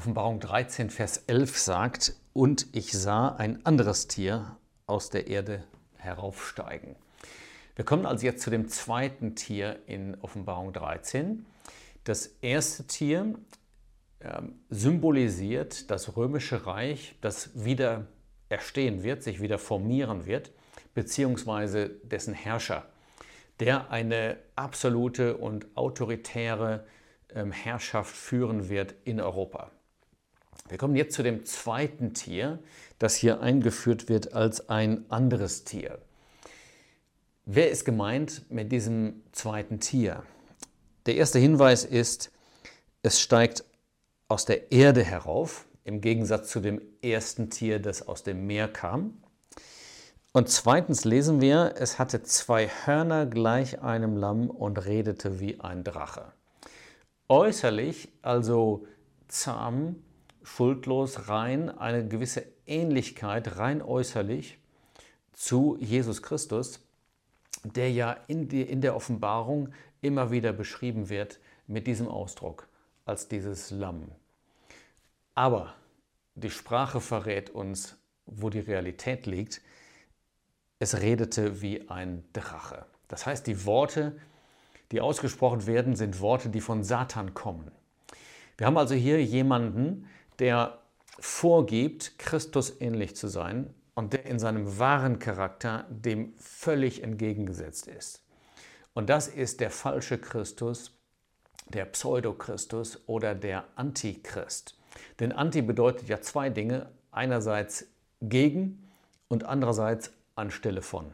Offenbarung 13, Vers 11 sagt, und ich sah ein anderes Tier aus der Erde heraufsteigen. Wir kommen also jetzt zu dem zweiten Tier in Offenbarung 13. Das erste Tier äh, symbolisiert das römische Reich, das wieder erstehen wird, sich wieder formieren wird, beziehungsweise dessen Herrscher, der eine absolute und autoritäre ähm, Herrschaft führen wird in Europa. Wir kommen jetzt zu dem zweiten Tier, das hier eingeführt wird als ein anderes Tier. Wer ist gemeint mit diesem zweiten Tier? Der erste Hinweis ist, es steigt aus der Erde herauf, im Gegensatz zu dem ersten Tier, das aus dem Meer kam. Und zweitens lesen wir, es hatte zwei Hörner gleich einem Lamm und redete wie ein Drache. Äußerlich also zahm, schuldlos, rein, eine gewisse Ähnlichkeit rein äußerlich zu Jesus Christus, der ja in, die, in der Offenbarung immer wieder beschrieben wird mit diesem Ausdruck als dieses Lamm. Aber die Sprache verrät uns, wo die Realität liegt. Es redete wie ein Drache. Das heißt, die Worte, die ausgesprochen werden, sind Worte, die von Satan kommen. Wir haben also hier jemanden, der vorgibt, Christus ähnlich zu sein und der in seinem wahren Charakter dem völlig entgegengesetzt ist. Und das ist der falsche Christus, der Pseudo-Christus oder der Antichrist. Denn Anti bedeutet ja zwei Dinge. Einerseits gegen und andererseits anstelle von.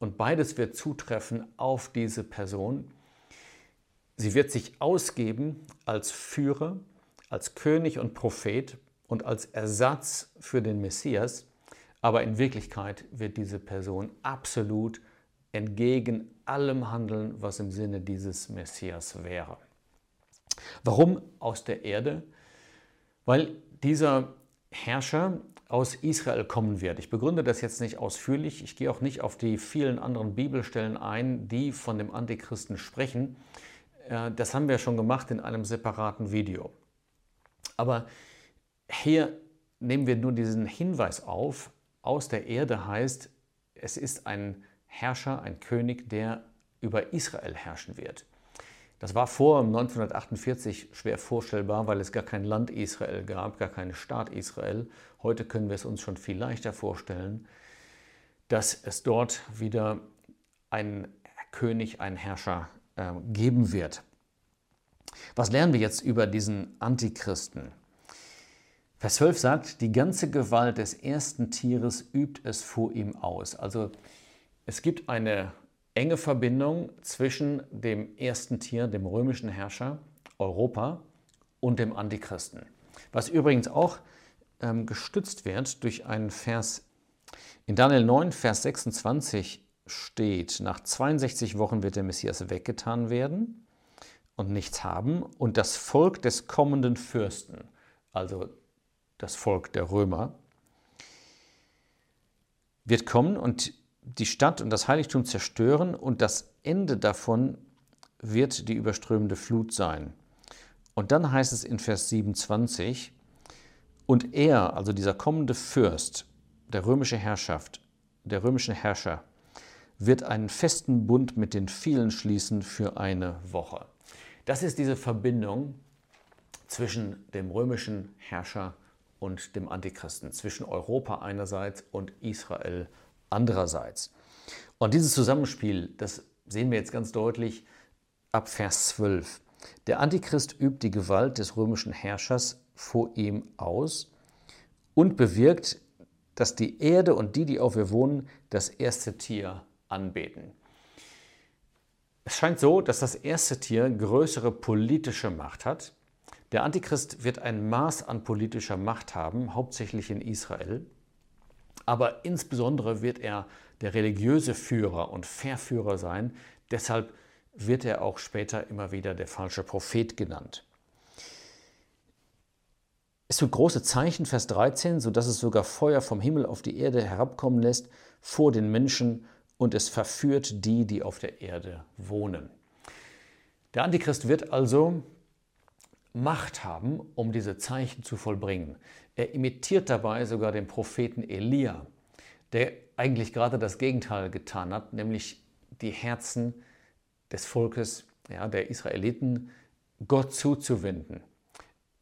Und beides wird zutreffen auf diese Person. Sie wird sich ausgeben als Führer, als König und Prophet und als Ersatz für den Messias. Aber in Wirklichkeit wird diese Person absolut entgegen allem handeln, was im Sinne dieses Messias wäre. Warum aus der Erde? weil dieser Herrscher aus Israel kommen wird. Ich begründe das jetzt nicht ausführlich. Ich gehe auch nicht auf die vielen anderen Bibelstellen ein, die von dem Antichristen sprechen. Äh, das haben wir schon gemacht in einem separaten Video. Aber hier nehmen wir nur diesen Hinweis auf. Aus der Erde heißt, es ist ein Herrscher, ein König, der über Israel herrschen wird. Das war vor 1948 schwer vorstellbar, weil es gar kein Land Israel gab, gar keinen Staat Israel. Heute können wir es uns schon viel leichter vorstellen, dass es dort wieder einen König, einen Herrscher äh, geben wird. Was lernen wir jetzt über diesen Antichristen? Vers 12 sagt, die ganze Gewalt des ersten Tieres übt es vor ihm aus. Also es gibt eine enge Verbindung zwischen dem ersten Tier, dem römischen Herrscher Europa und dem Antichristen. Was übrigens auch ähm, gestützt wird durch einen Vers in Daniel 9, Vers 26 steht, nach 62 Wochen wird der Messias weggetan werden und nichts haben und das Volk des kommenden Fürsten, also das Volk der Römer, wird kommen und die Stadt und das Heiligtum zerstören und das Ende davon wird die überströmende Flut sein. Und dann heißt es in Vers 27, und er, also dieser kommende Fürst der römische Herrschaft, der römische Herrscher, wird einen festen Bund mit den vielen schließen für eine Woche. Das ist diese Verbindung zwischen dem römischen Herrscher und dem Antichristen, zwischen Europa einerseits und Israel andererseits. Und dieses Zusammenspiel, das sehen wir jetzt ganz deutlich ab Vers 12. Der Antichrist übt die Gewalt des römischen Herrschers vor ihm aus und bewirkt, dass die Erde und die, die auf ihr wohnen, das erste Tier anbeten. Es scheint so, dass das erste Tier größere politische Macht hat. Der Antichrist wird ein Maß an politischer Macht haben, hauptsächlich in Israel aber insbesondere wird er der religiöse Führer und Verführer sein. Deshalb wird er auch später immer wieder der falsche Prophet genannt. Es tut große Zeichen, Vers 13, sodass es sogar Feuer vom Himmel auf die Erde herabkommen lässt vor den Menschen und es verführt die, die auf der Erde wohnen. Der Antichrist wird also Macht haben, um diese Zeichen zu vollbringen. Er imitiert dabei sogar den Propheten Elia, der eigentlich gerade das Gegenteil getan hat, nämlich die Herzen des Volkes, ja, der Israeliten, Gott zuzuwenden.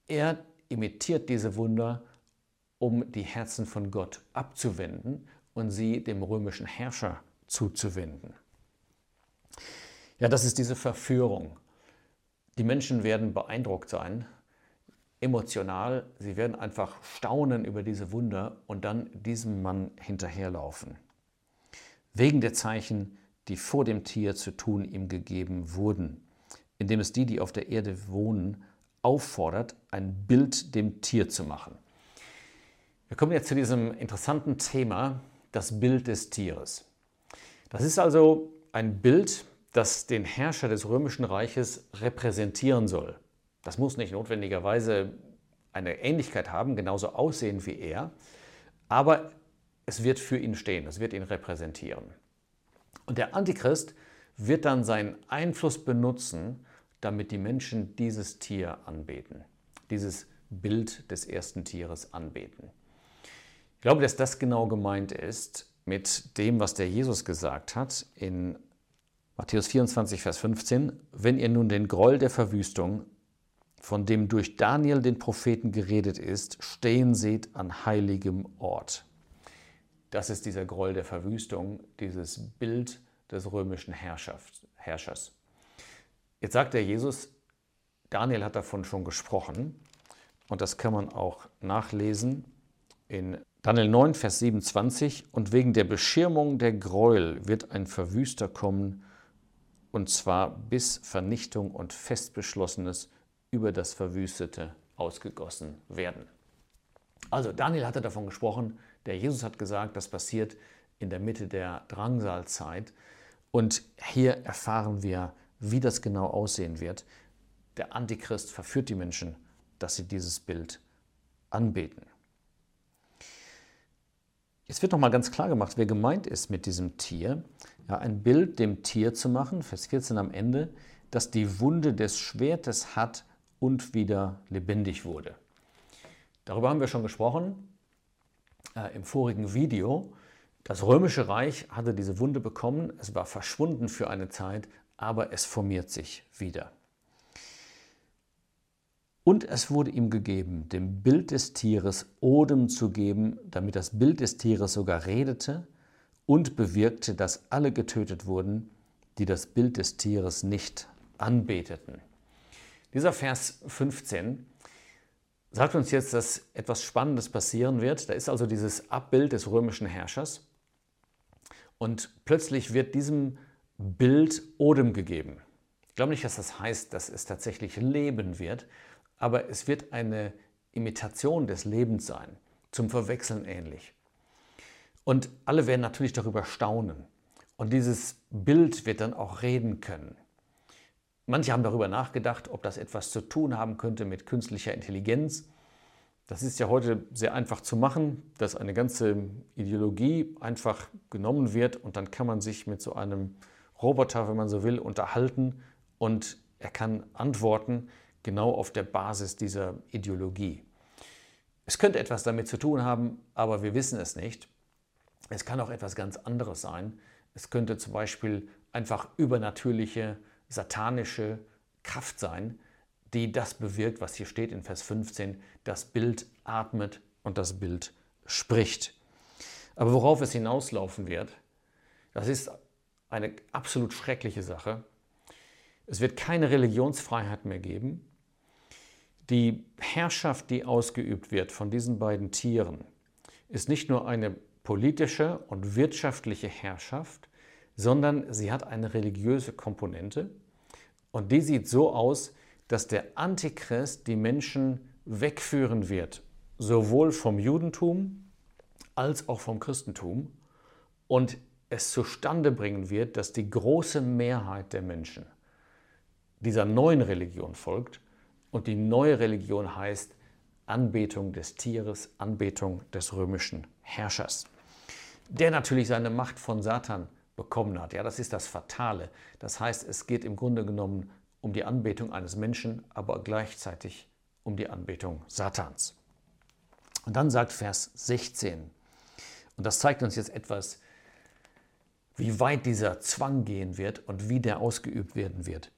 Er imitiert diese Wunder, um die Herzen von Gott abzuwenden und sie dem römischen Herrscher zuzuwenden. Ja, das ist diese Verführung. Die Menschen werden beeindruckt sein, emotional, sie werden einfach staunen über diese Wunder und dann diesem Mann hinterherlaufen. Wegen der Zeichen, die vor dem Tier zu tun ihm gegeben wurden, indem es die, die auf der Erde wohnen, auffordert, ein Bild dem Tier zu machen. Wir kommen jetzt zu diesem interessanten Thema, das Bild des Tieres. Das ist also ein Bild, das den Herrscher des römischen Reiches repräsentieren soll. Das muss nicht notwendigerweise eine Ähnlichkeit haben, genauso aussehen wie er, aber es wird für ihn stehen, es wird ihn repräsentieren. Und der Antichrist wird dann seinen Einfluss benutzen, damit die Menschen dieses Tier anbeten, dieses Bild des ersten Tieres anbeten. Ich glaube, dass das genau gemeint ist mit dem, was der Jesus gesagt hat in Matthäus 24, Vers 15. Wenn ihr nun den Groll der Verwüstung, von dem durch Daniel den Propheten geredet ist, stehen seht an heiligem Ort. Das ist dieser Groll der Verwüstung, dieses Bild des römischen Herrschers. Jetzt sagt der Jesus, Daniel hat davon schon gesprochen und das kann man auch nachlesen in Daniel 9, Vers 27. Und wegen der Beschirmung der Gräuel wird ein Verwüster kommen, und zwar bis Vernichtung und Festbeschlossenes über das Verwüstete ausgegossen werden. Also Daniel hatte davon gesprochen, der Jesus hat gesagt, das passiert in der Mitte der Drangsalzeit. Und hier erfahren wir, wie das genau aussehen wird. Der Antichrist verführt die Menschen, dass sie dieses Bild anbeten. Jetzt wird nochmal ganz klar gemacht, wer gemeint ist mit diesem Tier. Ja, ein Bild dem Tier zu machen, Vers 14 am Ende, das die Wunde des Schwertes hat und wieder lebendig wurde. Darüber haben wir schon gesprochen äh, im vorigen Video. Das römische Reich hatte diese Wunde bekommen, es war verschwunden für eine Zeit, aber es formiert sich wieder. Und es wurde ihm gegeben, dem Bild des Tieres Odem zu geben, damit das Bild des Tieres sogar redete und bewirkte, dass alle getötet wurden, die das Bild des Tieres nicht anbeteten. Dieser Vers 15 sagt uns jetzt, dass etwas Spannendes passieren wird. Da ist also dieses Abbild des römischen Herrschers und plötzlich wird diesem Bild Odem gegeben. Ich glaube nicht, dass das heißt, dass es tatsächlich Leben wird, aber es wird eine Imitation des Lebens sein, zum Verwechseln ähnlich. Und alle werden natürlich darüber staunen. Und dieses Bild wird dann auch reden können. Manche haben darüber nachgedacht, ob das etwas zu tun haben könnte mit künstlicher Intelligenz. Das ist ja heute sehr einfach zu machen, dass eine ganze Ideologie einfach genommen wird und dann kann man sich mit so einem Roboter, wenn man so will, unterhalten und er kann antworten genau auf der Basis dieser Ideologie. Es könnte etwas damit zu tun haben, aber wir wissen es nicht. Es kann auch etwas ganz anderes sein. Es könnte zum Beispiel einfach übernatürliche, satanische Kraft sein, die das bewirkt, was hier steht in Vers 15. Das Bild atmet und das Bild spricht. Aber worauf es hinauslaufen wird, das ist eine absolut schreckliche Sache. Es wird keine Religionsfreiheit mehr geben. Die Herrschaft, die ausgeübt wird von diesen beiden Tieren, ist nicht nur eine politische und wirtschaftliche Herrschaft, sondern sie hat eine religiöse Komponente. Und die sieht so aus, dass der Antichrist die Menschen wegführen wird, sowohl vom Judentum als auch vom Christentum. Und es zustande bringen wird, dass die große Mehrheit der Menschen dieser neuen Religion folgt. Und die neue Religion heißt Anbetung des Tieres, Anbetung des römischen Herrschers, der natürlich seine Macht von Satan bekommen hat. Ja, das ist das Fatale. Das heißt, es geht im Grunde genommen um die Anbetung eines Menschen, aber gleichzeitig um die Anbetung Satans. Und dann sagt Vers 16, und das zeigt uns jetzt etwas, wie weit dieser Zwang gehen wird und wie der ausgeübt werden wird.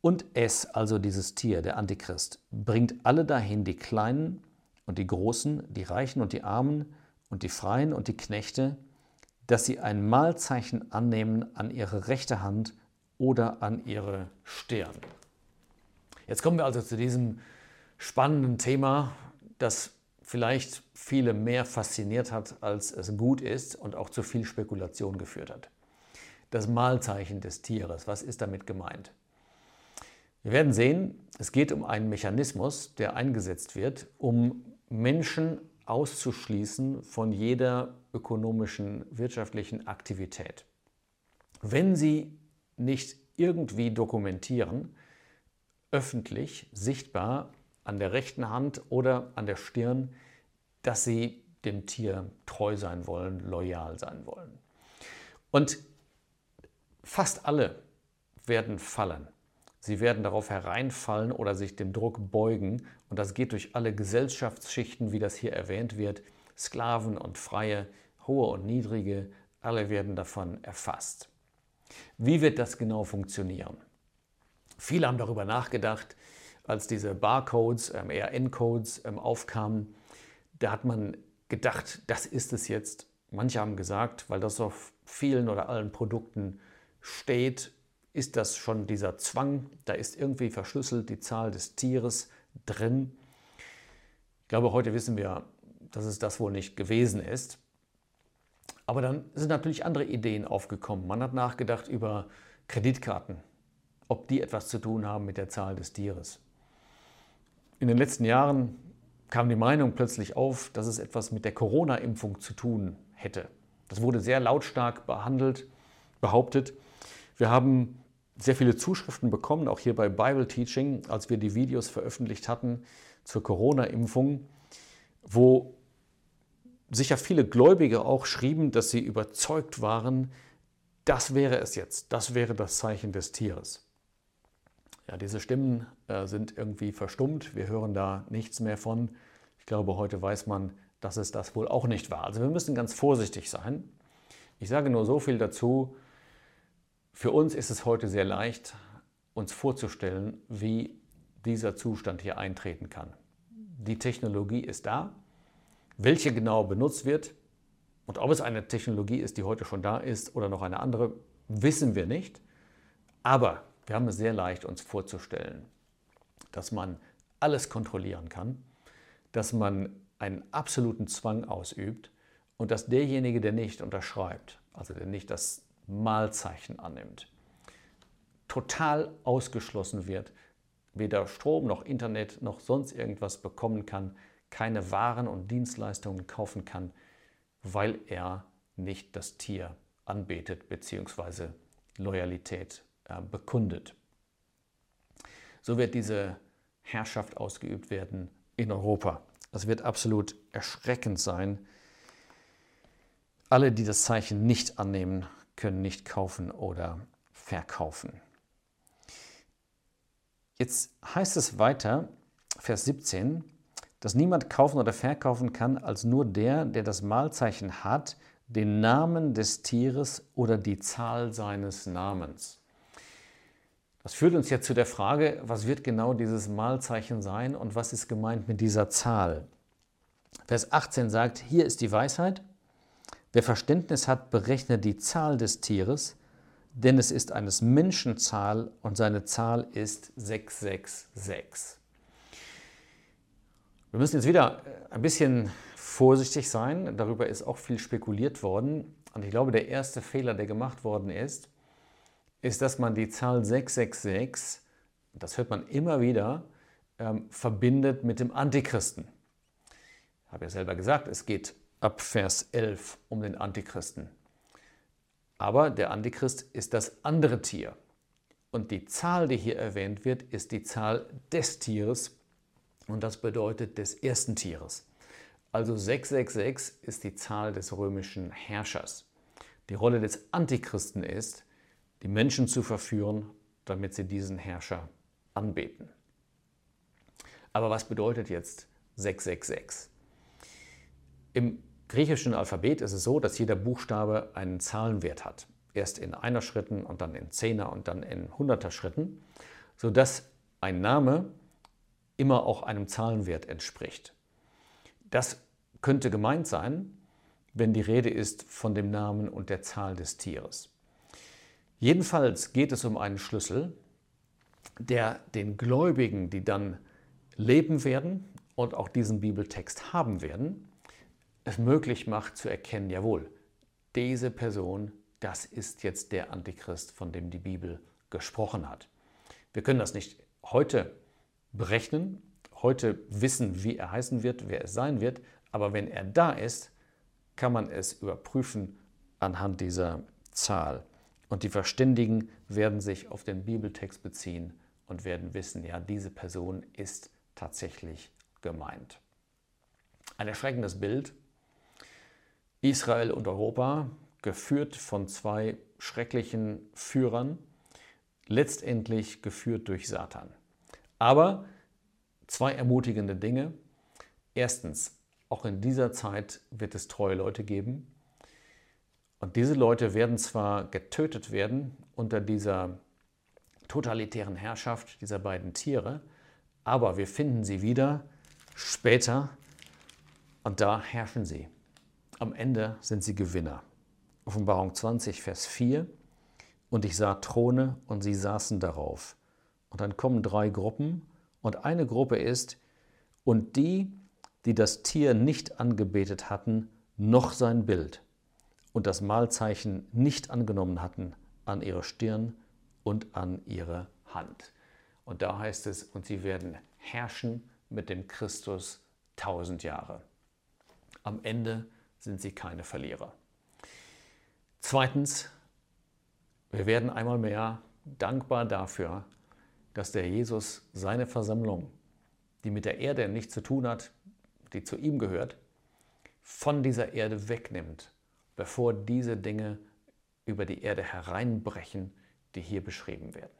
Und es, also dieses Tier, der Antichrist, bringt alle dahin, die Kleinen und die Großen, die Reichen und die Armen und die Freien und die Knechte, dass sie ein Mahlzeichen annehmen an ihre rechte Hand oder an ihre Stirn. Jetzt kommen wir also zu diesem spannenden Thema, das vielleicht viele mehr fasziniert hat, als es gut ist und auch zu viel Spekulation geführt hat. Das Mahlzeichen des Tieres, was ist damit gemeint? Wir werden sehen, es geht um einen Mechanismus, der eingesetzt wird, um Menschen auszuschließen von jeder ökonomischen, wirtschaftlichen Aktivität. Wenn sie nicht irgendwie dokumentieren, öffentlich, sichtbar, an der rechten Hand oder an der Stirn, dass sie dem Tier treu sein wollen, loyal sein wollen. Und fast alle werden fallen. Sie werden darauf hereinfallen oder sich dem Druck beugen. Und das geht durch alle Gesellschaftsschichten, wie das hier erwähnt wird. Sklaven und Freie, hohe und niedrige, alle werden davon erfasst. Wie wird das genau funktionieren? Viele haben darüber nachgedacht, als diese Barcodes, ähm, ERN-Codes ähm, aufkamen. Da hat man gedacht, das ist es jetzt. Manche haben gesagt, weil das auf vielen oder allen Produkten steht, ist das schon dieser Zwang. Da ist irgendwie verschlüsselt die Zahl des Tieres drin. Ich glaube, heute wissen wir, dass es das wohl nicht gewesen ist. Aber dann sind natürlich andere Ideen aufgekommen. Man hat nachgedacht über Kreditkarten, ob die etwas zu tun haben mit der Zahl des Tieres. In den letzten Jahren kam die Meinung plötzlich auf, dass es etwas mit der Corona-Impfung zu tun hätte. Das wurde sehr lautstark behandelt, behauptet. Wir haben sehr viele Zuschriften bekommen, auch hier bei Bible Teaching, als wir die Videos veröffentlicht hatten zur Corona-Impfung, wo sicher viele Gläubige auch schrieben, dass sie überzeugt waren, das wäre es jetzt, das wäre das Zeichen des Tieres. Ja, diese Stimmen äh, sind irgendwie verstummt, wir hören da nichts mehr von. Ich glaube, heute weiß man, dass es das wohl auch nicht war. Also wir müssen ganz vorsichtig sein. Ich sage nur so viel dazu, für uns ist es heute sehr leicht, uns vorzustellen, wie dieser Zustand hier eintreten kann. Die Technologie ist da. Welche genau benutzt wird und ob es eine Technologie ist, die heute schon da ist oder noch eine andere, wissen wir nicht. Aber wir haben es sehr leicht, uns vorzustellen, dass man alles kontrollieren kann, dass man einen absoluten Zwang ausübt und dass derjenige, der nicht unterschreibt, also der nicht das Mahlzeichen annimmt, total ausgeschlossen wird, weder Strom noch Internet noch sonst irgendwas bekommen kann, keine Waren und Dienstleistungen kaufen kann, weil er nicht das Tier anbetet bzw. Loyalität äh, bekundet. So wird diese Herrschaft ausgeübt werden in Europa. Es wird absolut erschreckend sein. Alle, die das Zeichen nicht annehmen, können nicht kaufen oder verkaufen. Jetzt heißt es weiter, Vers 17, dass niemand kaufen oder verkaufen kann als nur der, der das Mahlzeichen hat, den Namen des Tieres oder die Zahl seines Namens. Das führt uns jetzt zu der Frage, was wird genau dieses Mahlzeichen sein und was ist gemeint mit dieser Zahl? Vers 18 sagt, hier ist die Weisheit, Wer Verständnis hat, berechne die Zahl des Tieres, denn es ist eines Menschen Zahl und seine Zahl ist 666. Wir müssen jetzt wieder äh, ein bisschen vorsichtig sein. Darüber ist auch viel spekuliert worden. Und ich glaube, der erste Fehler, der gemacht worden ist, ist, dass man die Zahl 666, das hört man immer wieder, ähm, verbindet mit dem Antichristen. Ich habe ja selber gesagt, es geht ab Vers 11 um den Antichristen. Aber der Antichrist ist das andere Tier. Und die Zahl, die hier erwähnt wird, ist die Zahl des Tieres und das bedeutet des ersten Tieres. Also 666 ist die Zahl des römischen Herrschers. Die Rolle des Antichristen ist, die Menschen zu verführen, damit sie diesen Herrscher anbeten. Aber was bedeutet jetzt 666? Im griechischen Alphabet ist es so, dass jeder Buchstabe einen Zahlenwert hat. Erst in einer Schritten und dann in Zehner und dann in Hunderter Schritten, sodass ein Name immer auch einem Zahlenwert entspricht. Das könnte gemeint sein, wenn die Rede ist von dem Namen und der Zahl des Tieres. Jedenfalls geht es um einen Schlüssel, der den Gläubigen, die dann leben werden und auch diesen Bibeltext haben werden, es möglich macht zu erkennen, jawohl, diese Person, das ist jetzt der Antichrist, von dem die Bibel gesprochen hat. Wir können das nicht heute berechnen, heute wissen, wie er heißen wird, wer es sein wird, aber wenn er da ist, kann man es überprüfen anhand dieser Zahl. Und die Verständigen werden sich auf den Bibeltext beziehen und werden wissen, ja, diese Person ist tatsächlich gemeint. Ein erschreckendes Bild. Israel und Europa, geführt von zwei schrecklichen Führern, letztendlich geführt durch Satan. Aber zwei ermutigende Dinge. Erstens, auch in dieser Zeit wird es treue Leute geben. Und diese Leute werden zwar getötet werden unter dieser totalitären Herrschaft dieser beiden Tiere, aber wir finden sie wieder später und da herrschen sie. Am Ende sind sie Gewinner. Offenbarung 20, Vers 4. Und ich sah Throne und sie saßen darauf. Und dann kommen drei Gruppen und eine Gruppe ist, und die, die das Tier nicht angebetet hatten, noch sein Bild und das Mahlzeichen nicht angenommen hatten an ihre Stirn und an ihre Hand. Und da heißt es, und sie werden herrschen mit dem Christus tausend Jahre. Am Ende sind sie keine Verlierer. Zweitens, wir werden einmal mehr dankbar dafür, dass der Jesus seine Versammlung, die mit der Erde nichts zu tun hat, die zu ihm gehört, von dieser Erde wegnimmt, bevor diese Dinge über die Erde hereinbrechen, die hier beschrieben werden.